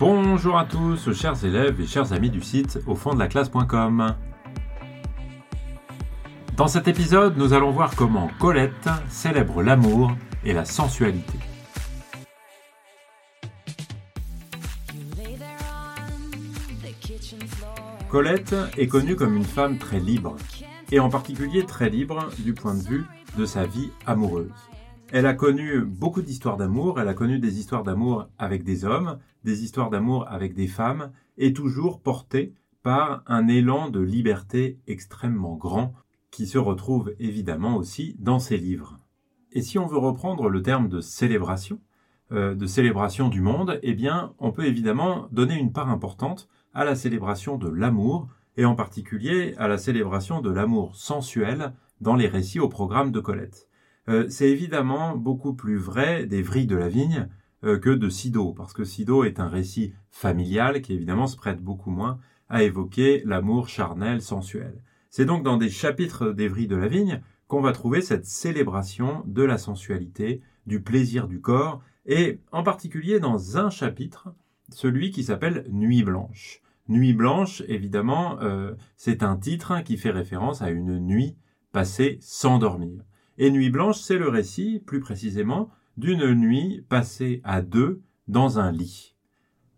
Bonjour à tous, chers élèves et chers amis du site au fond de la classe.com. Dans cet épisode, nous allons voir comment Colette célèbre l'amour et la sensualité. Colette est connue comme une femme très libre, et en particulier très libre du point de vue de sa vie amoureuse. Elle a connu beaucoup d'histoires d'amour, elle a connu des histoires d'amour avec des hommes, des histoires d'amour avec des femmes, et toujours portée par un élan de liberté extrêmement grand qui se retrouve évidemment aussi dans ses livres. Et si on veut reprendre le terme de célébration, euh, de célébration du monde, eh bien, on peut évidemment donner une part importante à la célébration de l'amour, et en particulier à la célébration de l'amour sensuel dans les récits au programme de Colette. Euh, c'est évidemment beaucoup plus vrai des vrilles de la vigne euh, que de Sido, parce que Sido est un récit familial qui évidemment se prête beaucoup moins à évoquer l'amour charnel, sensuel. C'est donc dans des chapitres des vrilles de la vigne qu'on va trouver cette célébration de la sensualité, du plaisir du corps, et en particulier dans un chapitre, celui qui s'appelle Nuit blanche. Nuit blanche, évidemment, euh, c'est un titre qui fait référence à une nuit passée sans dormir. Et Nuit blanche, c'est le récit, plus précisément, d'une nuit passée à deux dans un lit.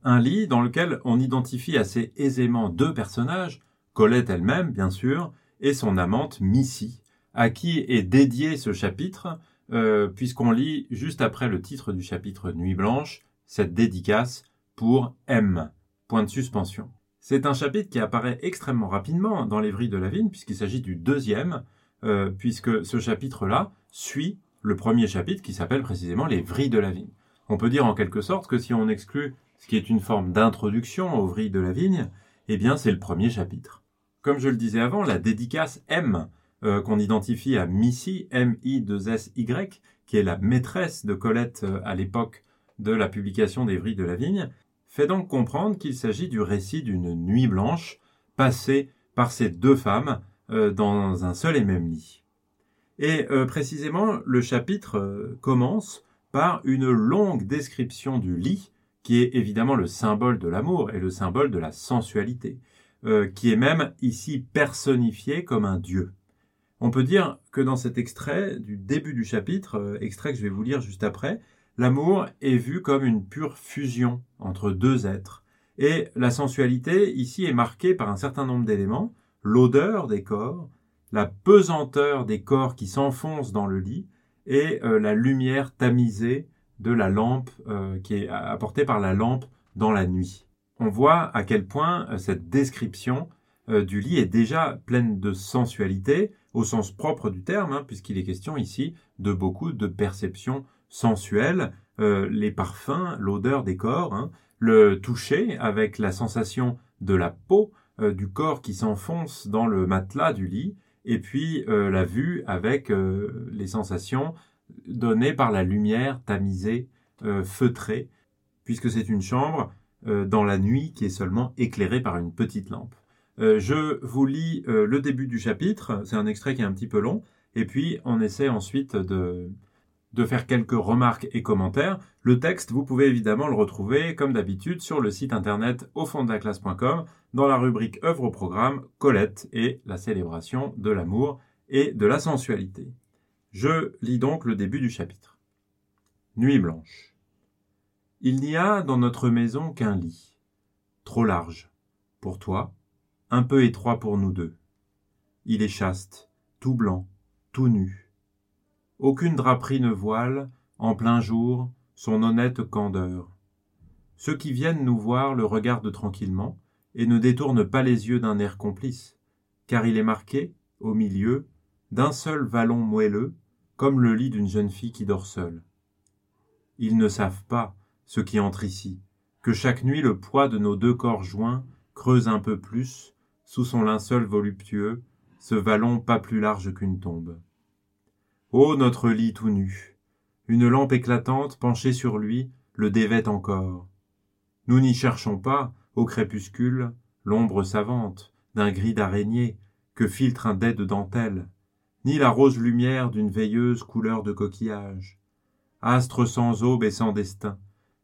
Un lit dans lequel on identifie assez aisément deux personnages, Colette elle-même, bien sûr, et son amante Missy, à qui est dédié ce chapitre, euh, puisqu'on lit juste après le titre du chapitre Nuit blanche, cette dédicace pour M. Point de suspension. C'est un chapitre qui apparaît extrêmement rapidement dans les de la vigne, puisqu'il s'agit du deuxième, euh, puisque ce chapitre-là suit le premier chapitre qui s'appelle précisément les vrilles de la vigne. On peut dire en quelque sorte que si on exclut ce qui est une forme d'introduction aux vrilles de la vigne, eh bien c'est le premier chapitre. Comme je le disais avant, la dédicace M euh, qu'on identifie à Missy, M-I-2-S-Y, qui est la maîtresse de Colette euh, à l'époque de la publication des vrilles de la vigne, fait donc comprendre qu'il s'agit du récit d'une nuit blanche passée par ces deux femmes dans un seul et même lit. Et euh, précisément, le chapitre euh, commence par une longue description du lit, qui est évidemment le symbole de l'amour et le symbole de la sensualité, qui est même ici personnifié comme un dieu. On peut dire que dans cet extrait du début du chapitre, extrait que je vais vous lire juste après, l'amour est vu comme une pure fusion entre deux êtres. Et la sensualité ici est marquée par un certain nombre d'éléments, l'odeur des corps, la pesanteur des corps qui s'enfoncent dans le lit et euh, la lumière tamisée de la lampe euh, qui est apportée par la lampe dans la nuit. On voit à quel point euh, cette description du lit est déjà pleine de sensualité au sens propre du terme, hein, puisqu'il est question ici de beaucoup de perceptions sensuelles, les parfums, l'odeur des corps, hein, le toucher avec la sensation de la peau, du corps qui s'enfonce dans le matelas du lit, et puis euh, la vue avec euh, les sensations données par la lumière tamisée, feutrée, puisque c'est une chambre dans la nuit qui est seulement éclairée par une petite lampe. je vous lis le début du chapitre, c'est un extrait qui est un petit peu long, et puis on essaie ensuite de, de faire quelques remarques et commentaires. Le texte, vous pouvez évidemment le retrouver, comme d'habitude, sur le site internet au fond de la classe.com, dans la rubrique œuvre au programme Colette et la célébration de l'amour et de la sensualité. Je lis donc le début du chapitre. Nuit blanche. Il n'y a dans notre maison qu'un lit, trop large, pour toi, un peu étroit pour nous deux. Il est chaste, tout blanc, tout nu aucune draperie ne voile, en plein jour, son honnête candeur. Ceux qui viennent nous voir le regardent tranquillement, et ne détournent pas les yeux d'un air complice, car il est marqué, au milieu, d'un seul vallon moelleux, comme le lit d'une jeune fille qui dort seule. Ils ne savent pas, ceux qui entrent ici, que chaque nuit le poids de nos deux corps joints creuse un peu plus, sous son linceul voluptueux, ce vallon pas plus large qu'une tombe. Ô notre lit tout nu Une lampe éclatante penchée sur lui le dévête encore. Nous n'y cherchons pas, au crépuscule, l'ombre savante d'un gris d'araignée que filtre un dais de dentelle, ni la rose lumière d'une veilleuse couleur de coquillage. Astre sans aube et sans destin,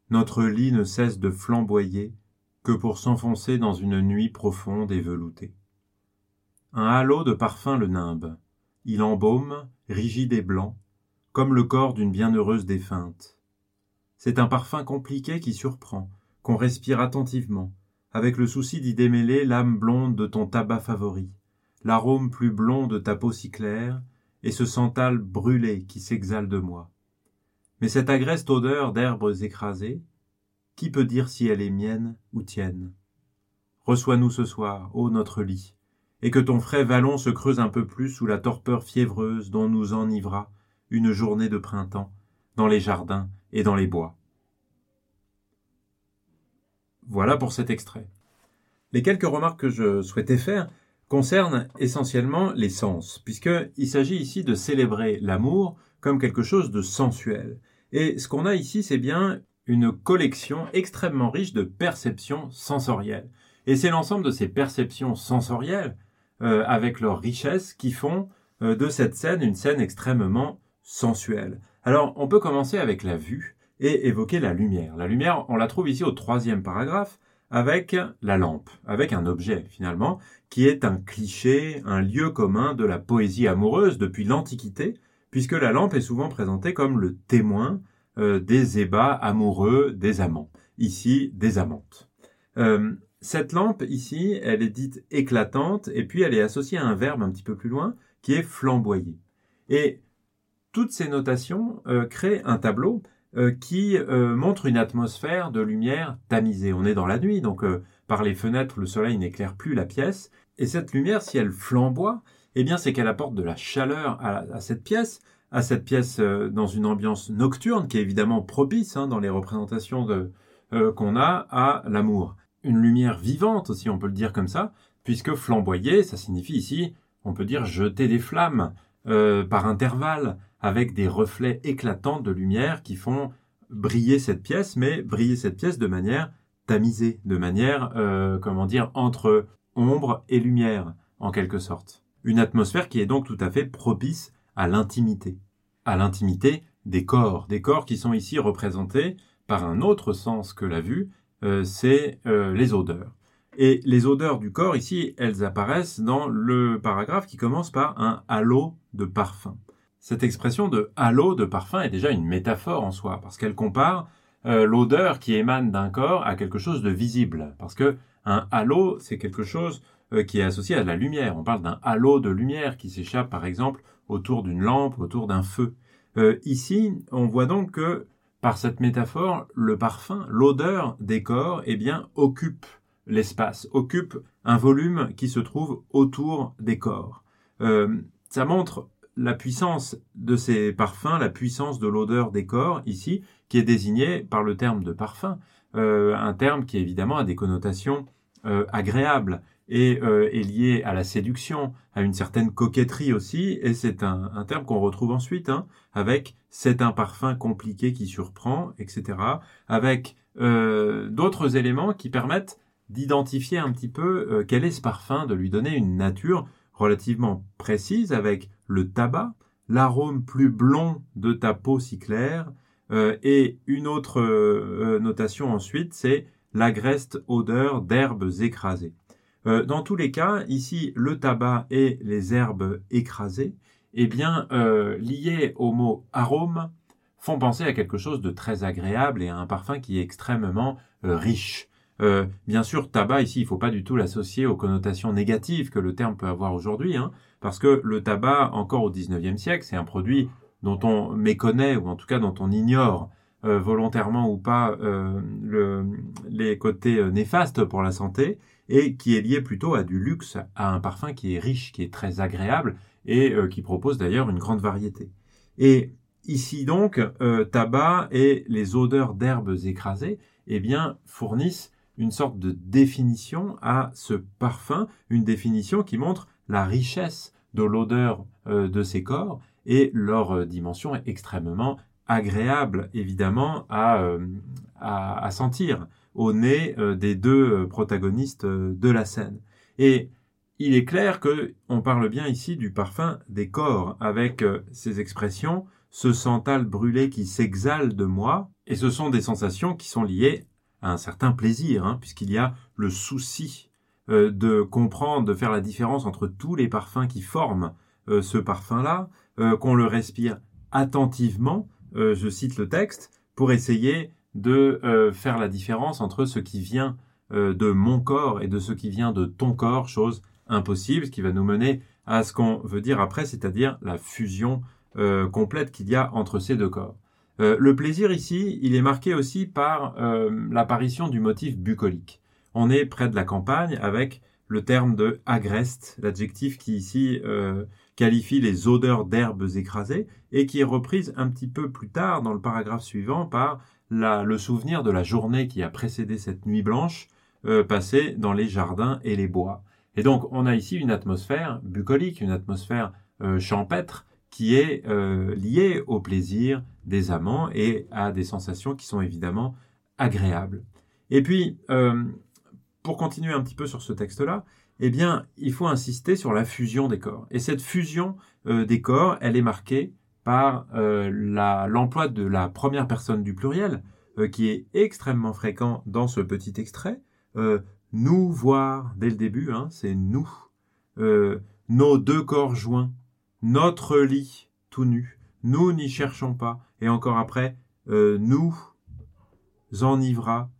notre lit ne cesse de flamboyer que pour s'enfoncer dans une nuit profonde et veloutée. Un halo de parfum le nimbe. Il embaume, rigide et blanc, comme le corps d'une bienheureuse défunte. C'est un parfum compliqué qui surprend, qu'on respire attentivement, avec le souci d'y démêler l'âme blonde de ton tabac favori, l'arôme plus blond de ta peau si claire, et ce santal brûlé qui s'exhale de moi. Mais cette agreste odeur d'herbes écrasées, qui peut dire si elle est mienne ou tienne? Reçois-nous ce soir, ô notre lit, et que ton frais vallon se creuse un peu plus sous la torpeur fiévreuse dont nous enivra une journée de printemps, dans les jardins et dans les bois. Voilà pour cet extrait. Les quelques remarques que je souhaitais faire concernent essentiellement les sens, puisqu'il s'agit ici de célébrer l'amour comme quelque chose de sensuel. Et ce qu'on a ici, c'est bien une collection extrêmement riche de perceptions sensorielles. Et c'est l'ensemble de ces perceptions sensorielles, euh, avec leur richesse, qui font euh, de cette scène une scène extrêmement sensuelle. Alors, on peut commencer avec la vue et évoquer la lumière. La lumière, on la trouve ici au troisième paragraphe, avec la lampe, avec un objet finalement, qui est un cliché, un lieu commun de la poésie amoureuse depuis l'Antiquité, puisque la lampe est souvent présentée comme le témoin euh, des ébats amoureux des amants, ici des amantes. Cette lampe ici, elle est dite éclatante, et puis elle est associée à un verbe un petit peu plus loin, qui est flamboyer. Et toutes ces notations euh, créent un tableau qui montre une atmosphère de lumière tamisée. On est dans la nuit, donc par les fenêtres, le soleil n'éclaire plus la pièce, et cette lumière, si elle flamboie, eh bien c'est qu'elle apporte de la chaleur à, cette pièce, à cette pièce euh, dans une ambiance nocturne qui est évidemment propice hein, dans les représentations euh, qu'on a à l'amour. Une lumière vivante aussi, on peut le dire comme ça, puisque flamboyer, ça signifie ici, on peut dire jeter des flammes euh, par intervalles, avec des reflets éclatants de lumière qui font briller cette pièce, mais briller cette pièce de manière tamisée, de manière, comment dire, entre ombre et lumière, en quelque sorte. Une atmosphère qui est donc tout à fait propice à l'intimité. À l'intimité des corps, des corps qui sont ici représentés par un autre sens que la vue, euh, c'est euh, les odeurs. Et les odeurs du corps, ici, elles apparaissent dans le paragraphe qui commence par un halo de parfum. Cette expression de halo de parfum est déjà une métaphore en soi, parce qu'elle compare euh, l'odeur qui émane d'un corps à quelque chose de visible. Parce que un halo, c'est quelque chose euh, qui est associé à la lumière. On parle d'un halo de lumière qui s'échappe, par exemple, autour d'une lampe, autour d'un feu. Euh, ici, on voit donc que, par cette métaphore, le parfum, l'odeur des corps, eh bien, occupe l'espace, occupe un volume qui se trouve autour des corps. ça montre la puissance de ces parfums, la puissance de l'odeur des corps ici, qui est désignée par le terme de parfum, euh, un terme qui évidemment a des connotations euh, agréables et euh, est lié à la séduction, à une certaine coquetterie aussi, et c'est un, terme qu'on retrouve ensuite hein, avec c'est un parfum compliqué qui surprend, etc., avec d'autres éléments qui permettent d'identifier un petit peu quel est ce parfum, de lui donner une nature relativement précise avec le tabac, l'arôme plus blond de ta peau si claire, euh, et une autre euh, notation ensuite, c'est l'agreste odeur d'herbes écrasées. Euh, dans tous les cas, ici, le tabac et les herbes écrasées, eh bien, liés au mot arôme, font penser à quelque chose de très agréable et à un parfum qui est extrêmement riche. Euh, bien sûr, tabac ici, il ne faut pas du tout l'associer aux connotations négatives que le terme peut avoir aujourd'hui, hein, parce que le tabac, encore au XIXe siècle, c'est un produit dont on méconnaît, ou en tout cas dont on ignore euh, volontairement ou pas euh, les côtés néfastes pour la santé, et qui est lié plutôt à du luxe, à un parfum qui est riche, qui est très agréable, et qui propose d'ailleurs une grande variété. Et ici donc, tabac et les odeurs d'herbes écrasées, eh bien, fournissent une sorte de définition à ce parfum, une définition qui montre la richesse de l'odeur euh, de ces corps et leur euh, dimension est extrêmement agréable évidemment euh, à, sentir au nez des deux protagonistes de la scène. Et il est clair que on parle bien ici du parfum des corps avec ces expressions ce santal brûlé qui s'exhale de moi Et ce sont des sensations qui sont liées à un certain plaisir, hein, puisqu'il y a le souci euh, de comprendre, de faire la différence entre tous les parfums qui forment euh, ce parfum-là, euh, qu'on le respire attentivement, je cite le texte, pour essayer de faire la différence entre ce qui vient de mon corps et de ce qui vient de ton corps, chose impossible, ce qui va nous mener à ce qu'on veut dire après, c'est-à-dire la fusion complète qu'il y a entre ces deux corps. le plaisir ici, il est marqué aussi par l'apparition du motif bucolique on est près de la campagne avec le terme de agreste, l'adjectif qui ici euh, qualifie les odeurs d'herbes écrasées et qui est reprise un petit peu plus tard dans le paragraphe suivant par le souvenir de la journée qui a précédé cette nuit blanche euh, passée dans les jardins et les bois. Et donc on a ici une atmosphère bucolique, une atmosphère euh, champêtre qui est liée au plaisir des amants et à des sensations qui sont évidemment agréables. Et puis, pour continuer un petit peu sur ce texte-là, eh bien, il faut insister sur la fusion des corps. Et cette fusion euh, des corps, elle est marquée par euh, l'emploi de la première personne du pluriel, euh, qui est extrêmement fréquent dans ce petit extrait. nous voir, dès le début, hein, c'est nous. nos deux corps joints, notre lit tout nu, nous n'y cherchons pas. Et encore après, nous enivra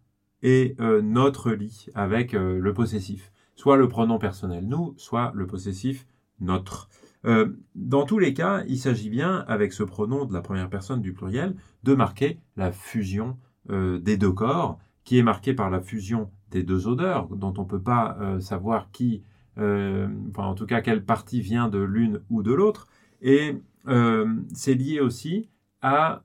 et euh, notre lit avec euh, le possessif. Soit le pronom personnel nous, soit le possessif notre. Euh, dans tous les cas, il s'agit bien, avec ce pronom de la première personne du pluriel, de marquer la fusion des deux corps, qui est marquée par la fusion des deux odeurs, dont on ne peut pas savoir qui, en tout cas quelle partie vient de l'une ou de l'autre. Et c'est lié aussi à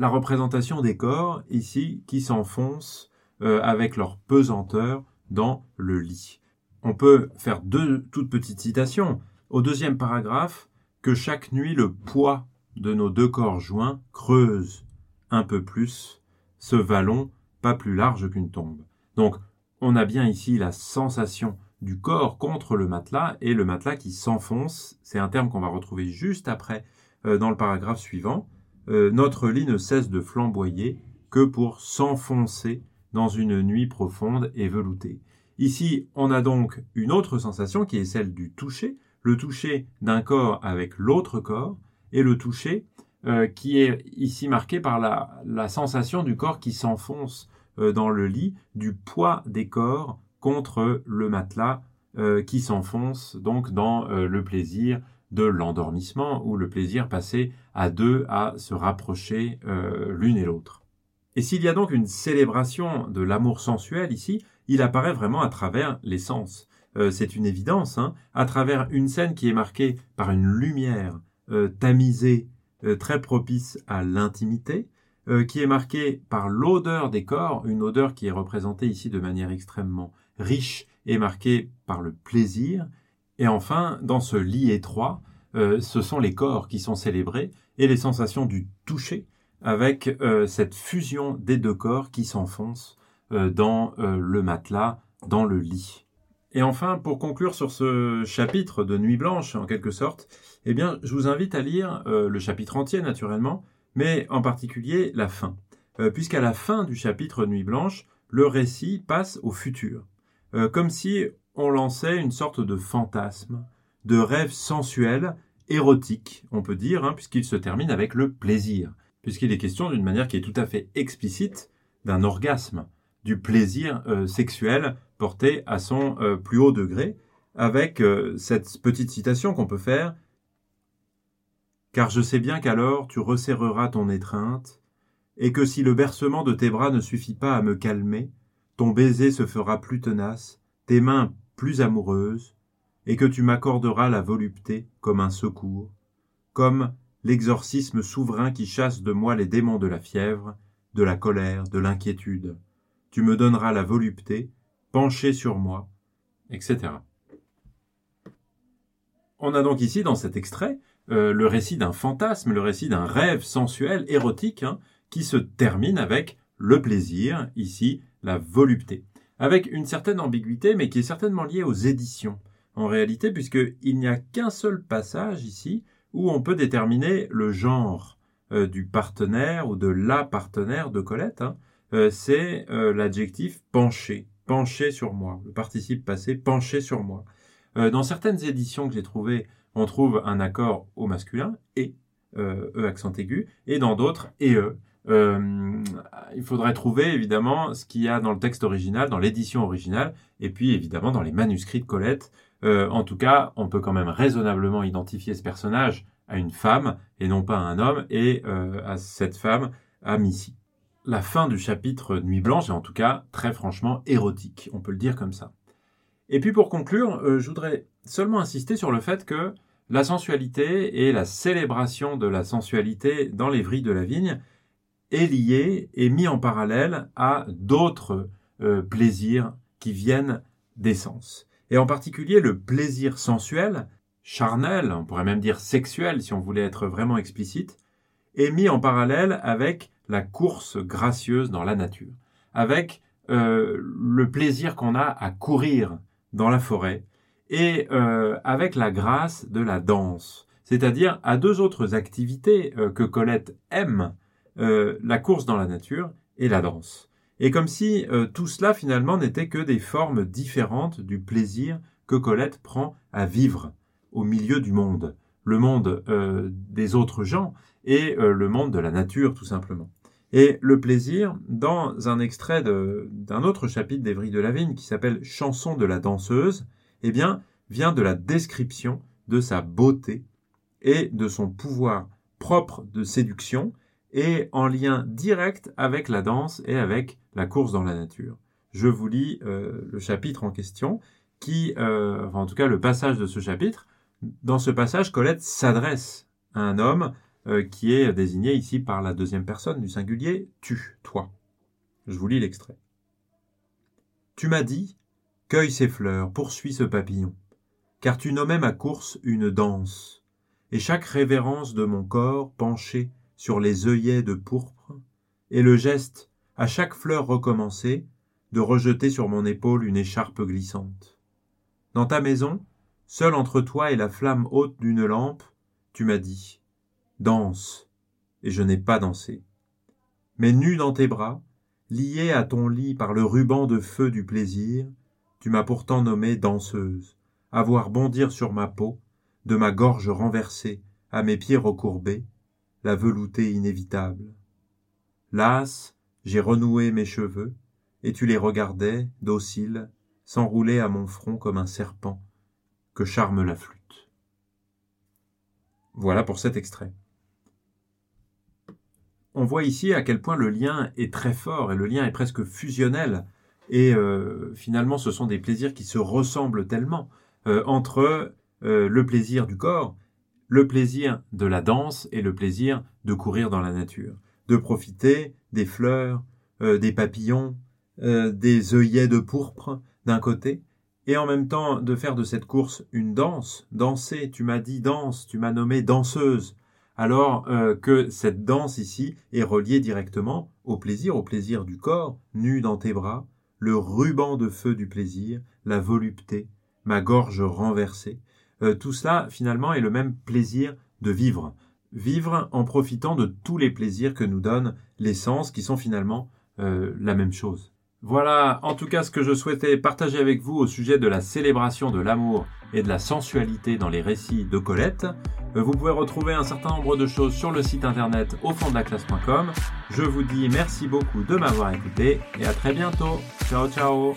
la représentation des corps, ici, qui s'enfoncent euh, avec leur pesanteur dans le lit. On peut faire deux toutes petites citations. Au deuxième paragraphe, que chaque nuit le poids de nos deux corps joints creuse un peu plus ce vallon pas plus large qu'une tombe. Donc, on a bien ici la sensation du corps contre le matelas et le matelas qui s'enfonce. C'est un terme qu'on va retrouver juste après euh, dans le paragraphe suivant. Euh, notre lit ne cesse de flamboyer que pour s'enfoncer dans une nuit profonde et veloutée. Ici, on a donc une autre sensation qui est celle du toucher, le toucher d'un corps avec l'autre corps, et le toucher euh, qui est ici marqué par la, sensation du corps qui s'enfonce euh, dans le lit, du poids des corps contre le matelas euh, qui s'enfonce donc dans le plaisir de l'endormissement ou le plaisir passé à deux à se rapprocher l'une et l'autre. Et s'il y a donc une célébration de l'amour sensuel ici, il apparaît vraiment à travers les sens. Euh, c'est une évidence, hein, à travers une scène qui est marquée par une lumière euh, tamisée, euh, très propice à l'intimité, qui est marquée par l'odeur des corps, une odeur qui est représentée ici de manière extrêmement riche et marquée par le plaisir. Et enfin, dans ce lit étroit, ce sont les corps qui sont célébrés et les sensations du toucher avec cette fusion des deux corps qui s'enfoncent dans le matelas, dans le lit. Et enfin, pour conclure sur ce chapitre de Nuit Blanche, en quelque sorte, eh bien, je vous invite à lire le chapitre entier, naturellement, mais en particulier la fin. Puisqu'à la fin du chapitre Nuit Blanche, le récit passe au futur. comme si on lançait une sorte de fantasme, de rêve sensuel, érotique, on peut dire, hein, puisqu'il se termine avec le plaisir puisqu'il est question d'une manière qui est tout à fait explicite d'un orgasme, du plaisir euh, sexuel à son euh, plus haut degré, avec euh, cette petite citation qu'on peut faire Car je sais bien qu'alors tu resserreras ton étreinte, et que si le bercement de tes bras ne suffit pas à me calmer, ton baiser se fera plus tenace, tes mains plus amoureuses, et que tu m'accorderas la volupté comme un secours, comme l'exorcisme souverain qui chasse de moi les démons de la fièvre, de la colère, de l'inquiétude. Tu me donneras la volupté, penché sur moi, etc. On a donc ici, dans cet extrait, euh, le récit d'un fantasme, le récit d'un rêve sensuel, érotique, hein, qui se termine avec le plaisir, ici la volupté, avec une certaine ambiguïté, mais qui est certainement liée aux éditions, en réalité, puisqu'il n'y a qu'un seul passage ici où on peut déterminer le genre du partenaire ou de la partenaire de Colette, hein, c'est l'adjectif pencher, pencher sur moi, le participe passé pencher sur moi. dans certaines éditions que j'ai trouvées, on trouve un accord au masculin et E accent aigu, et dans d'autres et E. Euh, il faudrait trouver évidemment ce qu'il y a dans le texte original, dans l'édition originale, et puis évidemment dans les manuscrits de Colette. Euh, en tout cas, on peut quand même raisonnablement identifier ce personnage à une femme et non pas à un homme, et euh, à cette femme, à Missy. La fin du chapitre Nuit Blanche est en tout cas très franchement érotique, on peut le dire comme ça. Et puis pour conclure, je voudrais seulement insister sur le fait que la sensualité et la célébration de la sensualité dans les vrilles de la vigne est lié et mis en parallèle à d'autres euh, plaisirs qui viennent des sens. Et en particulier le plaisir sensuel, charnel, on pourrait même dire sexuel si on voulait être vraiment explicite, est mis en parallèle avec la course gracieuse dans la nature, avec euh, le plaisir qu'on a à courir dans la forêt et euh, avec la grâce de la danse, c'est-à-dire à deux autres activités que Colette aime euh, la course dans la nature et la danse. Et comme si euh, tout cela finalement n'était que des formes différentes du plaisir que Colette prend à vivre au milieu du monde, le monde euh, des autres gens et le monde de la nature tout simplement. Et le plaisir, dans un extrait d'un autre chapitre d'Evry de la Vigne qui s'appelle Chanson de la danseuse, eh bien, vient de la description de sa beauté et de son pouvoir propre de séduction et en lien direct avec la danse et avec la course dans la nature. Je vous lis euh, le chapitre en question, qui, euh, en tout cas le passage de ce chapitre. Dans ce passage, Colette s'adresse à un homme euh, qui est désigné ici par la deuxième personne du singulier tu, toi. Je vous lis l'extrait. Tu m'as dit, cueille ces fleurs, poursuis ce papillon, car tu nommais ma course une danse, et chaque révérence de mon corps penché sur les œillets de pourpre, et le geste, à chaque fleur recommencée, de rejeter sur mon épaule une écharpe glissante. Dans ta maison, seul entre toi et la flamme haute d'une lampe, tu m'as dit Danse, et je n'ai pas dansé. Mais nu dans tes bras, lié à ton lit par le ruban de feu du plaisir, tu m'as pourtant nommée danseuse, à voir bondir sur ma peau, de ma gorge renversée, à mes pieds recourbés, la velouté inévitable. Las, j'ai renoué mes cheveux, et tu les regardais, dociles, s'enrouler à mon front comme un serpent que charme la flûte. Voilà pour cet extrait. On voit ici à quel point le lien est très fort et le lien est presque fusionnel. Et euh, finalement, ce sont des plaisirs qui se ressemblent tellement euh, entre euh, le plaisir du corps le plaisir de la danse et le plaisir de courir dans la nature, de profiter des fleurs, des papillons, des œillets de pourpre d'un côté, et en même temps de faire de cette course une danse, danser, tu m'as dit danse, tu m'as nommé danseuse, alors euh, que cette danse ici est reliée directement au plaisir, au plaisir du corps, nu dans tes bras, le ruban de feu du plaisir, la volupté, ma gorge renversée, euh, tout cela finalement est le même plaisir de vivre. Vivre en profitant de tous les plaisirs que nous donnent les sens qui sont finalement euh, la même chose. Voilà en tout cas ce que je souhaitais partager avec vous au sujet de la célébration de l'amour et de la sensualité dans les récits de Colette. Euh, vous pouvez retrouver un certain nombre de choses sur le site internet au fond de la classe.com. Je vous dis merci beaucoup de m'avoir écouté et à très bientôt. Ciao ciao.